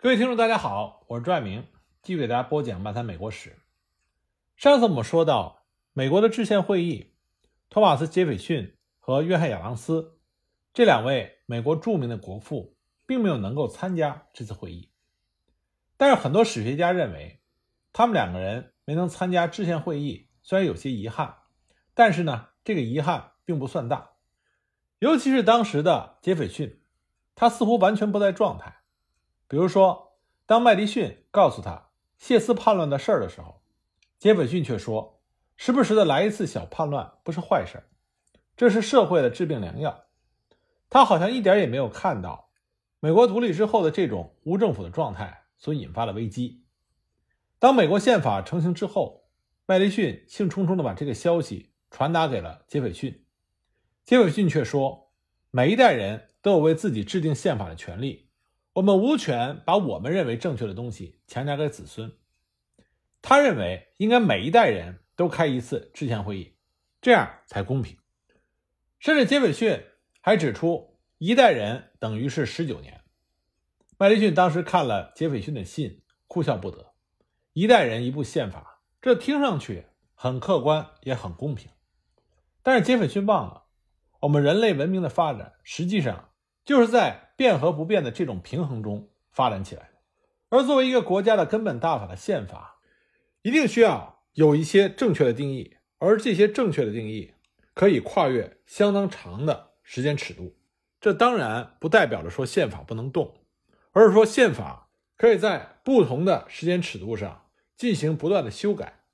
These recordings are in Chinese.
各位听众，大家好，我是朱爱明，继续给大家播讲《漫谈美国史》。上次我们说到，美国的制宪会议，托马斯·杰斐逊和约翰·亚当斯这两位美国著名的国父，并没有能够参加这次会议。但是很多史学家认为，他们两个人没能参加制宪会议，虽然有些遗憾，但是呢，这个遗憾并不算大。尤其是当时的杰斐逊，他似乎完全不在状态。比如说，当麦迪逊告诉他谢斯叛乱的事儿的时候，杰斐逊却说：“时不时的来一次小叛乱不是坏事，这是社会的治病良药。”他好像一点也没有看到美国独立之后的这种无政府的状态所引发的危机。当美国宪法成型之后，麦迪逊兴冲冲地把这个消息传达给了杰斐逊，杰斐逊却说：“每一代人都有为自己制定宪法的权利。”我们无权把我们认为正确的东西强加给子孙。他认为应该每一代人都开一次制宪会议，这样才公平。甚至杰斐逊还指出，一代人等于是十九年。麦迪逊当时看了杰斐逊的信，哭笑不得。一代人一部宪法，这听上去很客观，也很公平。但是杰斐逊忘了，我们人类文明的发展实际上就是在。变和不变的这种平衡中发展起来而作为一个国家的根本大法的宪法，一定需要有一些正确的定义，而这些正确的定义可以跨越相当长的时间尺度。这当然不代表着说宪法不能动，而是说宪法可以在不同的时间尺度上进行不断的修改。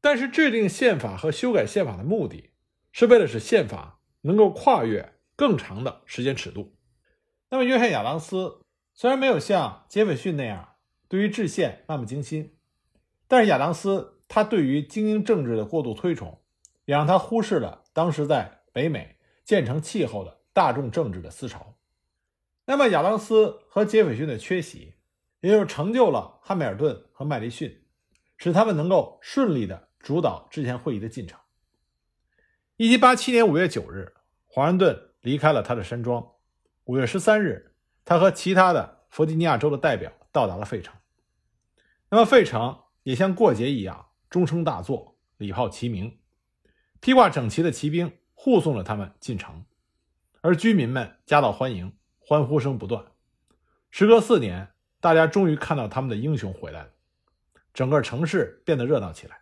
但是制定宪法和修改宪法的目的，是为了使宪法能够跨越更长的时间尺度。那么，约翰·亚当斯虽然没有像杰斐逊那样对于制宪漫不经心，但是亚当斯他对于精英政治的过度推崇，也让他忽视了当时在北美建成气候的大众政治的思潮。那么，亚当斯和杰斐逊的缺席，也就是成就了汉密尔顿和麦迪逊，使他们能够顺利的主导制宪会议的进程。一七八七年五月九日，华盛顿离开了他的山庄。五月十三日，他和其他的弗吉尼亚州的代表到达了费城。那么，费城也像过节一样，钟声大作，礼炮齐鸣，披挂整齐的骑兵护送着他们进城，而居民们夹道欢迎，欢呼声不断。时隔四年，大家终于看到他们的英雄回来了，整个城市变得热闹起来。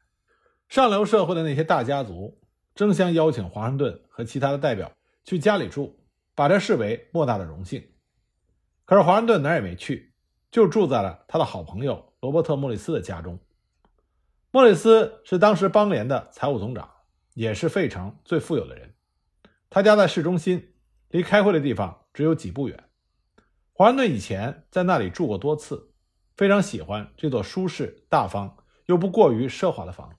上流社会的那些大家族争相邀请华盛顿和其他的代表去家里住。把这视为莫大的荣幸，可是华盛顿哪儿也没去，就住在了他的好朋友罗伯特·莫里斯的家中。莫里斯是当时邦联的财务总长，也是费城最富有的人。他家在市中心，离开会的地方只有几步远。华盛顿以前在那里住过多次，非常喜欢这座舒适、大方又不过于奢华的房子。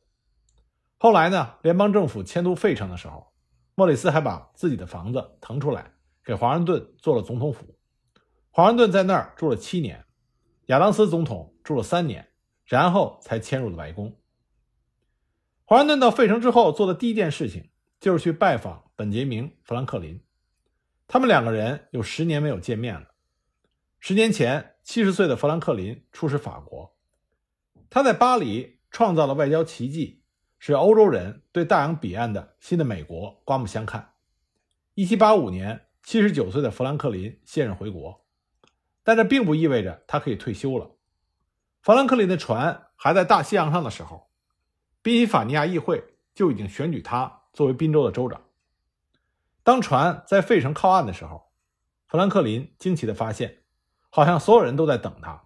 后来呢，联邦政府迁都费城的时候，莫里斯还把自己的房子腾出来。给华盛顿做了总统府，华盛顿在那儿住了七年，亚当斯总统住了三年，然后才迁入了白宫。华盛顿到费城之后做的第一件事情就是去拜访本杰明·富兰克林，他们两个人有十年没有见面了。十年前，七十岁的富兰克林出使法国，他在巴黎创造了外交奇迹，使欧洲人对大洋彼岸的新的美国刮目相看。一七八五年。七十九岁的富兰克林卸任回国，但这并不意味着他可以退休了。富兰克林的船还在大西洋上的时候，宾夕法尼亚议会就已经选举他作为宾州的州长。当船在费城靠岸的时候，富兰克林惊奇地发现，好像所有人都在等他。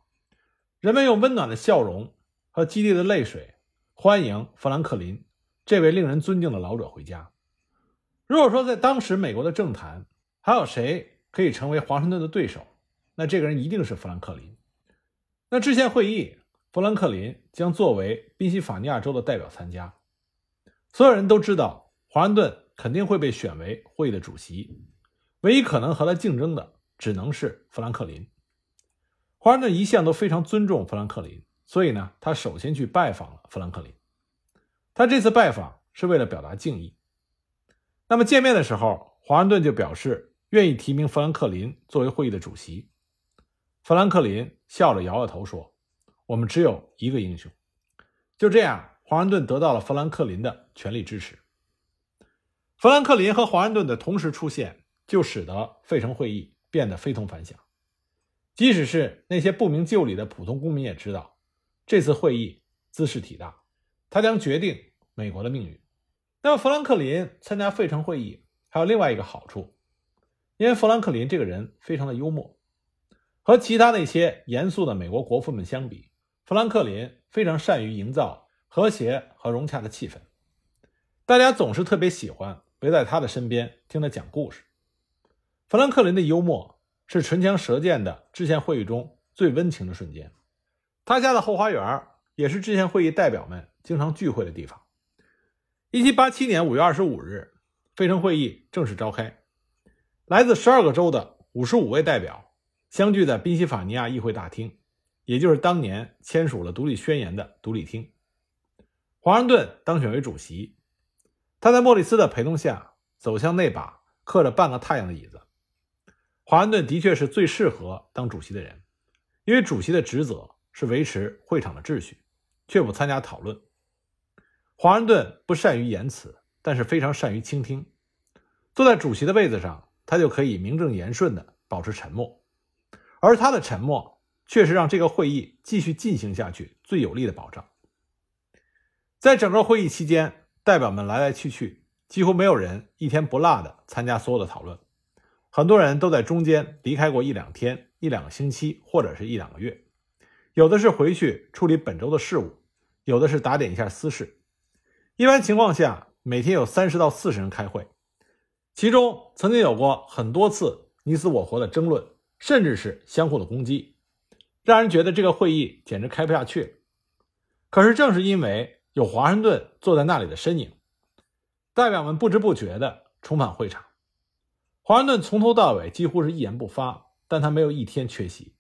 人们用温暖的笑容和激烈的泪水欢迎富兰克林这位令人尊敬的老者回家。如果说在当时美国的政坛，还有谁可以成为华盛顿的对手？那这个人一定是富兰克林。那制宪会议，富兰克林将作为宾夕法尼亚州的代表参加。所有人都知道，华盛顿肯定会被选为会议的主席。唯一可能和他竞争的，只能是富兰克林。华盛顿一向都非常尊重富兰克林，所以呢，他首先去拜访了富兰克林。他这次拜访是为了表达敬意。那么见面的时候，华盛顿就表示。愿意提名富兰克林作为会议的主席。富兰克林笑着摇摇头说：“我们只有一个英雄。”就这样，华盛顿得到了富兰克林的全力支持。富兰克林和华盛顿的同时出现，就使得费城会议变得非同凡响。即使是那些不明就里的普通公民也知道，这次会议兹事体大，它将决定美国的命运。那么，富兰克林参加费城会议还有另外一个好处，因为富兰克林这个人非常的幽默，和其他那些严肃的美国国父们相比，富兰克林非常善于营造和谐和融洽的气氛，大家总是特别喜欢。围在他的身边听他讲故事。富兰克林的幽默是唇枪舌剑的制宪会议中最温情的瞬间。他家的后花园也是制宪会议代表们经常聚会的地方。一七八七年五月二十五日，费城会议正式召开，来自十二个州的五十五位代表相聚在宾夕法尼亚议会大厅，也就是当年签署了独立宣言的独立厅。华盛顿当选为主席。他在莫里斯的陪同下走向那把刻着半个太阳的椅子。华盛顿的确是最适合当主席的人，因为主席的职责是维持会场的秩序，却不参加讨论。华盛顿不善于言辞，但是非常善于倾听。坐在主席的位子上，他就可以名正言顺地保持沉默，而他的沉默却是让这个会议继续进行下去最有力的保障。在整个会议期间。代表们来来去去，几乎没有人一天不落的参加所有的讨论。很多人都在中间离开过一两天、一两个星期，或者是一两个月。有的是回去处理本周的事务，有的是打点一下私事。一般情况下，每天有三十到四十人开会，其中曾经有过很多次你死我活的争论，甚至是相互的攻击，让人觉得这个会议简直开不下去。可是正是因为。有华盛顿坐在那里的身影，代表们不知不觉地重返会场。华盛顿从头到尾几乎是一言不发，但他没有一天缺席。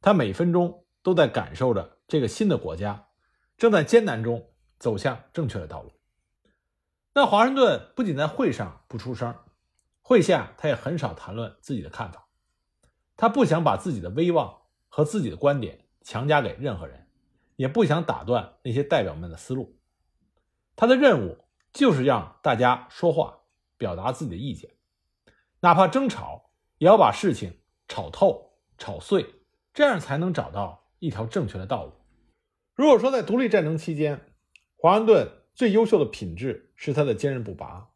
他每分钟都在感受着这个新的国家正在艰难中走向正确的道路。但华盛顿不仅在会上不出声，会下他也很少谈论自己的看法。他不想把自己的威望和自己的观点强加给任何人。也不想打断那些代表们的思路，他的任务就是让大家说话，表达自己的意见，哪怕争吵，也要把事情吵透、吵碎，这样才能找到一条正确的道路。如果说在独立战争期间，华盛顿最优秀的品质是他的坚韧不拔，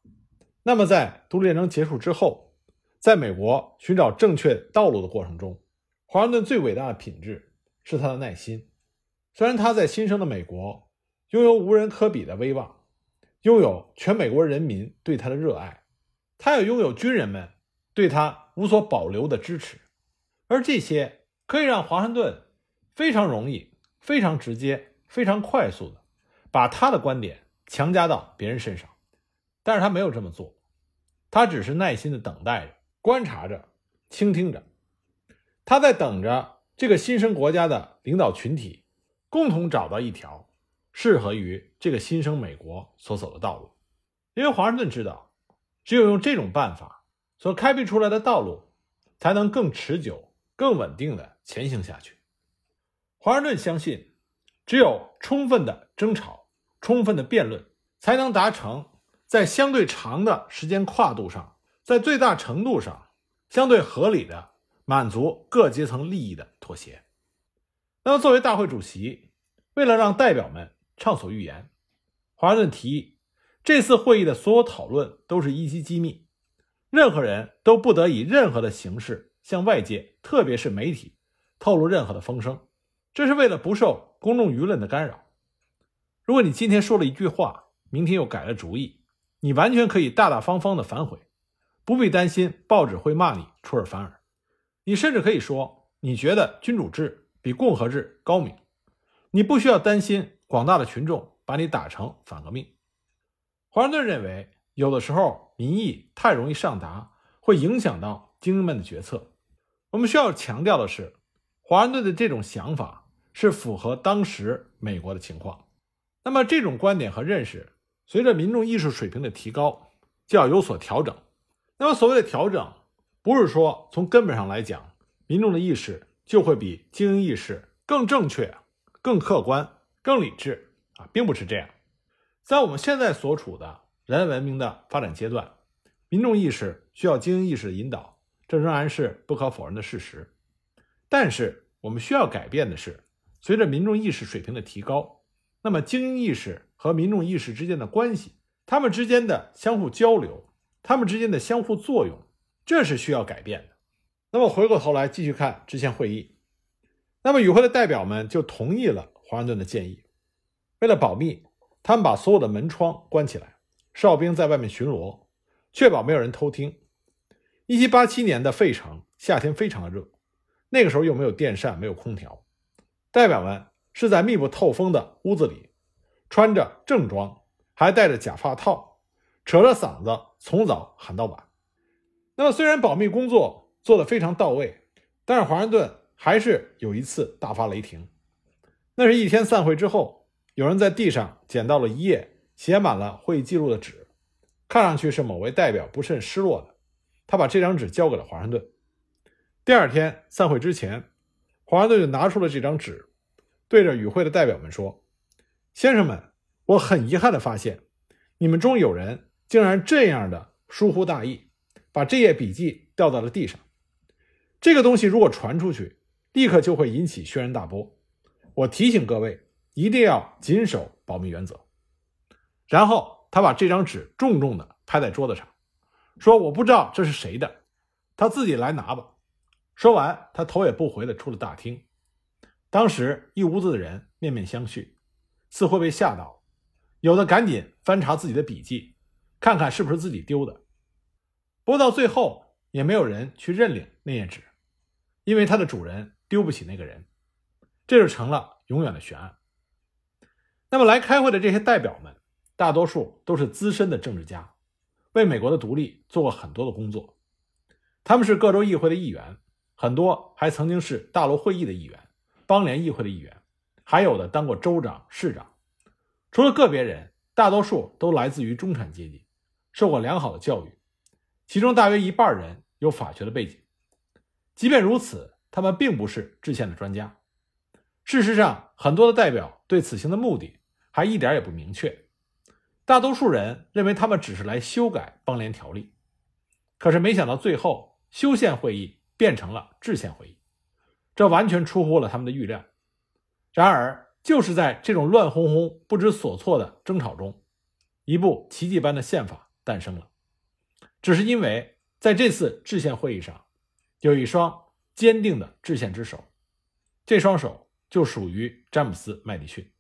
那么在独立战争结束之后，在美国寻找正确道路的过程中，华盛顿最伟大的品质是他的耐心。虽然他在新生的美国拥有无人可比的威望，拥有全美国人民对他的热爱，他也拥有军人们对他无所保留的支持，而这些可以让华盛顿非常容易、非常直接、非常快速的把他的观点强加到别人身上。但是他没有这么做，他只是耐心的等待着、观察着、倾听着，他在等着这个新生国家的领导群体。共同找到一条适合于这个新生美国所走的道路，因为华盛顿知道，只有用这种办法所开辟出来的道路，才能更持久、更稳定的前行下去。华盛顿相信，只有充分的争吵、充分的辩论，才能达成在相对长的时间跨度上，在最大程度上相对合理的满足各阶层利益的妥协。那么，作为大会主席，为了让代表们畅所欲言，华盛顿提议，这次会议的所有讨论都是一级机密，任何人都不得以任何的形式向外界，特别是媒体，透露任何的风声。这是为了不受公众舆论的干扰。如果你今天说了一句话，明天又改了主意，你完全可以大大方方的反悔，不必担心报纸会骂你出尔反尔。你甚至可以说，你觉得君主制。比共和制高明，你不需要担心广大的群众把你打成反革命。华盛顿认为，有的时候民意太容易上达，会影响到精英们的决策。我们需要强调的是，华盛顿的这种想法是符合当时美国的情况。那么，这种观点和认识，随着民众意识水平的提高，就要有所调整。那么，所谓的调整，不是说从根本上来讲，民众的意识。就会比精英意识更正确、更客观、更理智啊，并不是这样。在我们现在所处的人类文明的发展阶段，民众意识需要精英意识的引导，这仍然是不可否认的事实。但是，我们需要改变的是，随着民众意识水平的提高，那么精英意识和民众意识之间的关系，他们之间的相互交流，他们之间的相互作用，这是需要改变的。那么回过头来继续看之前会议，那么与会的代表们就同意了华盛顿的建议。为了保密，他们把所有的门窗关起来，哨兵在外面巡逻，确保没有人偷听。1787年的费城夏天非常的热，那个时候又没有电扇，没有空调，代表们是在密不透风的屋子里，穿着正装，还戴着假发套，扯着嗓子从早喊到晚。那么虽然保密工作，做得非常到位，但是华盛顿还是有一次大发雷霆。那是一天散会之后，有人在地上捡到了一页写满了会议记录的纸，看上去是某位代表不甚失落的。他把这张纸交给了华盛顿。第二天散会之前，华盛顿就拿出了这张纸，对着与会的代表们说：“先生们，我很遗憾地发现，你们中有人竟然这样的疏忽大意，把这页笔记掉到了地上。”这个东西如果传出去，立刻就会引起轩然大波。我提醒各位，一定要谨守保密原则。然后他把这张纸重重地拍在桌子上，说：“我不知道这是谁的，他自己来拿吧。”说完，他头也不回地出了大厅。当时一屋子的人面面相觑，似乎被吓到了，有的赶紧翻查自己的笔记，看看是不是自己丢的。不过到最后，也没有人去认领那页纸。因为它的主人丢不起那个人，这就成了永远的悬案。那么来开会的这些代表们，大多数都是资深的政治家，为美国的独立做过很多的工作。他们是各州议会的议员，很多还曾经是大陆会议的议员、邦联议会的议员，还有的当过州长、市长。除了个别人，大多数都来自于中产阶级，受过良好的教育，其中大约一半人有法学的背景。即便如此，他们并不是制宪的专家。事实上，很多的代表对此行的目的还一点也不明确。大多数人认为他们只是来修改邦联条例，可是没想到最后修宪会议变成了制宪会议，这完全出乎了他们的预料。然而，就是在这种乱哄哄、不知所措的争吵中，一部奇迹般的宪法诞生了。只是因为在这次制宪会议上。有一双坚定的制宪之手，这双手就属于詹姆斯·麦迪逊。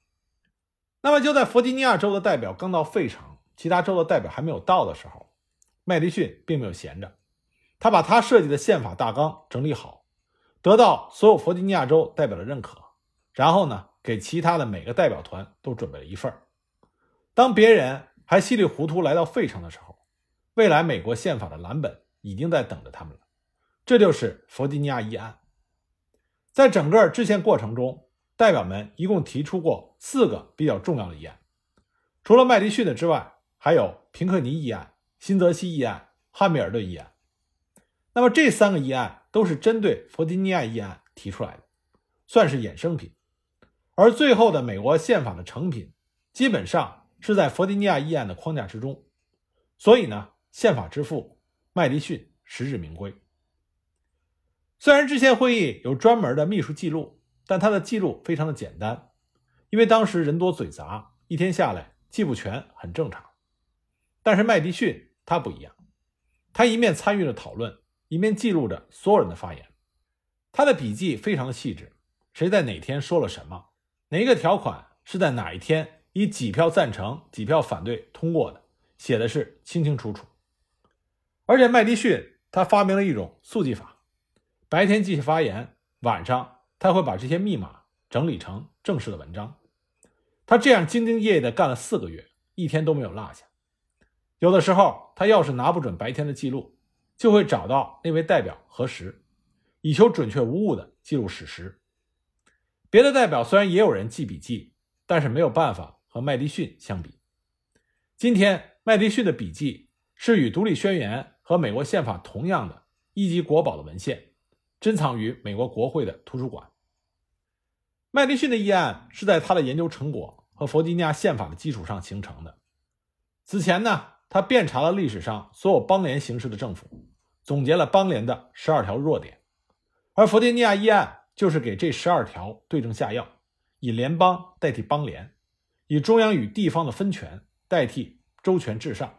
那么就在弗吉尼亚州的代表刚到费城，其他州的代表还没有到的时候，麦迪逊并没有闲着，他把他设计的宪法大纲整理好，得到所有弗吉尼亚州代表的认可，然后呢，给其他的每个代表团都准备了一份当别人还稀里糊涂来到费城的时候，未来美国宪法的蓝本已经在等着他们了。这就是弗吉尼亚议案。在整个制宪过程中，代表们一共提出过四个比较重要的议案，除了麦迪逊的之外，还有平克尼议案、新泽西议案、汉密尔顿议案。那么这三个议案都是针对弗吉尼亚议案提出来的，算是衍生品。而最后的美国宪法的成品，基本上是在弗吉尼亚议案的框架之中。所以呢，宪法之父麦迪逊实至名归。虽然制宪会议有专门的秘书记录，但他的记录非常的简单，因为当时人多嘴杂，一天下来记不全很正常。但是麦迪逊他不一样，他一面参与了讨论，一面记录着所有人的发言。他的笔记非常的细致，谁在哪天说了什么，哪一个条款是在哪一天以几票赞成、几票反对通过的，写的是清清楚楚。而且麦迪逊他发明了一种速记法。白天继续发言，晚上他会把这些密码整理成正式的文章。他这样兢兢业业地干了四个月，一天都没有落下。有的时候，他要是拿不准白天的记录，就会找到那位代表核实，以求准确无误地记录史实。别的代表虽然也有人记笔记，但是没有办法和麦迪逊相比。今天，麦迪逊的笔记是与《独立宣言》和美国宪法同样的一级国宝的文献。珍藏于美国国会的图书馆。麦迪逊的议案是在他的研究成果和弗吉尼亚宪法的基础上形成的。此前呢，他遍查了历史上所有邦联形式的政府，总结了邦联的十二条弱点，而弗吉尼亚议案就是给这十二条对症下药，以联邦代替邦联，以中央与地方的分权代替州权至上。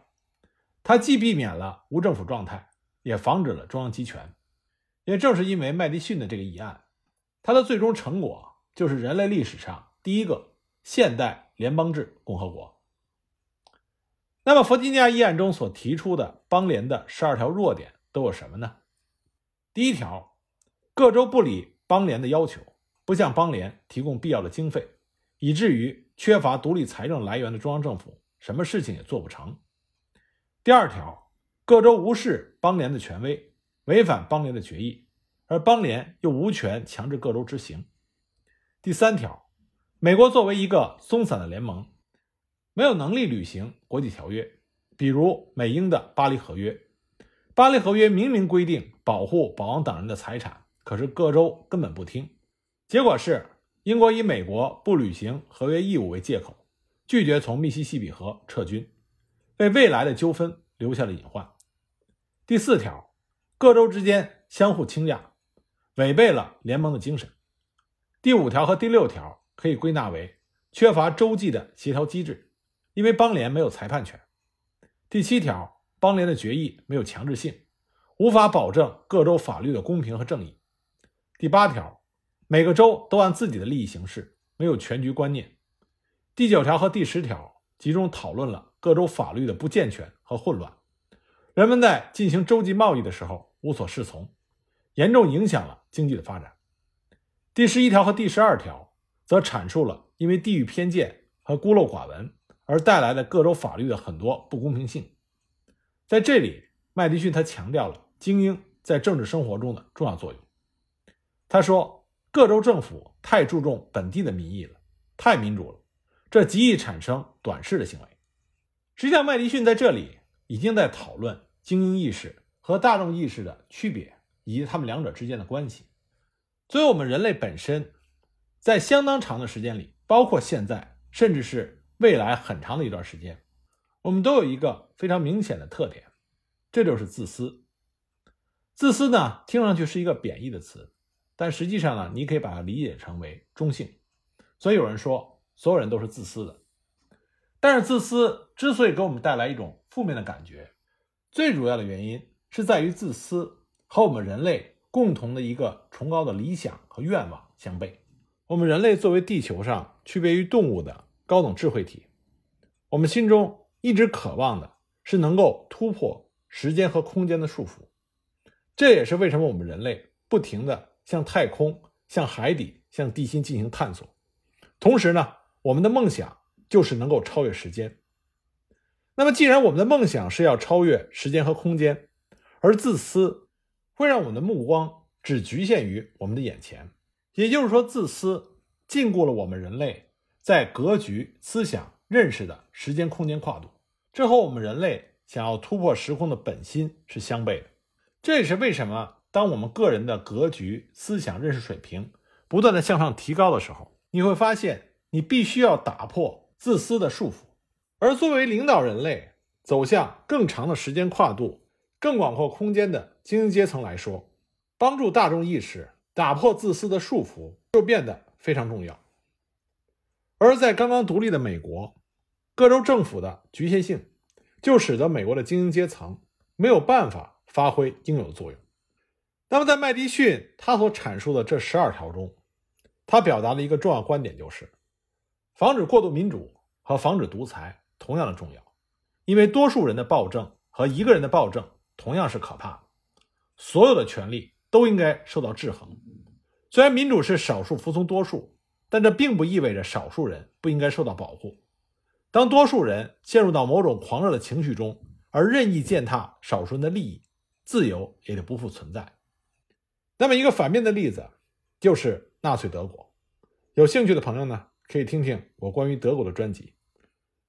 他既避免了无政府状态，也防止了中央集权。也正是因为麦迪逊的这个议案，他的最终成果。就是人类历史上第一个现代联邦制共和国。那么，弗吉尼亚议案中所提出的邦联的十二条弱点都有什么呢？第一条，各州不理邦联的要求，不向邦联提供必要的经费，以至于缺乏独立财政来源的中央政府什么事情也做不成。第二条，各州无视邦联的权威，违反邦联的决议，而邦联又无权强制各州执行。第三条，美国作为一个松散的联盟，没有能力履行国际条约，比如美英的巴黎合约。巴黎合约明明规定保护保王党人的财产，可是各州根本不听。结果是英国以美国不履行合约义务为借口，拒绝从密西西比河撤军，为未来的纠纷留下了隐患。第四条，各州之间相互倾轧，违背了联盟的精神。第五条和第六条可以归纳为缺乏洲际的协调机制，因为邦联没有裁判权。第七条，邦联的决议没有强制性，无法保证各州法律的公平和正义。第八条，每个州都按自己的利益行事，没有全局观念。第九条和第十条集中讨论了各州法律的不健全和混乱，人们在进行洲际贸易的时候无所适从，严重影响了经济的发展。第十一条和第十二条则阐述了因为地域偏见和孤陋寡闻而带来的各州法律的很多不公平性。在这里，麦迪逊他强调了精英在政治生活中的重要作用。他说，各州政府太注重本地的民意了，太民主了，这极易产生短视的行为。实际上，麦迪逊在这里已经在讨论精英意识和大众意识的区别以及他们两者之间的关系。作为我们人类本身，在相当长的时间里，包括现在，甚至是未来很长的一段时间，我们都有一个非常明显的特点，这就是自私。自私呢，听上去是一个贬义的词，但实际上呢，你可以把它理解成为中性。所以有人说，所有人都是自私的。但是自私之所以给我们带来一种负面的感觉，最主要的原因是在于自私和我们人类。共同的一个崇高的理想和愿望相悖。我们人类作为地球上区别于动物的高等智慧体，我们心中一直渴望的是能够突破时间和空间的束缚。这也是为什么我们人类不停的向太空、向海底、向地心进行探索。同时呢，我们的梦想就是能够超越时间。那么，既然我们的梦想是要超越时间和空间，而自私。会让我们的目光只局限于我们的眼前，也就是说，自私禁锢了我们人类在格局、思想、认识的时间空间跨度，这和我们人类想要突破时空的本心是相悖的。这也是为什么，当我们个人的格局、思想、认识水平不断的向上提高的时候，你会发现你必须要打破自私的束缚，而作为领导人类走向更长的时间跨度。更广阔空间的精英阶层来说，帮助大众意识打破自私的束缚就变得非常重要。而在刚刚独立的美国，各州政府的局限性就使得美国的精英阶层没有办法发挥应有的作用。那么，在麦迪逊他所阐述的这十二条中，他表达的一个重要观点就是：防止过度民主和防止独裁同样的重要，因为多数人的暴政和一个人的暴政。同样是可怕的，所有的权利都应该受到制衡。虽然民主是少数服从多数，但这并不意味着少数人不应该受到保护。当多数人陷入到某种狂热的情绪中，而任意践踏少数人的利益，自由也就不复存在。那么，一个反面的例子就是纳粹德国。有兴趣的朋友呢，可以听听我关于德国的专辑。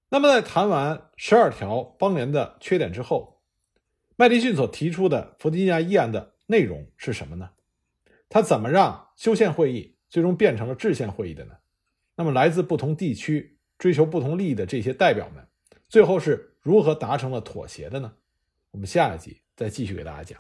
那么，在谈完十二条邦联的缺点之后，麦迪逊所提出的弗吉尼亚议案的内容是什么呢？他怎么让修宪会议最终变成了制宪会议的呢？那么，来自不同地区、追求不同利益的这些代表们，最后是如何达成了妥协的呢？我们下一集再继续给大家讲。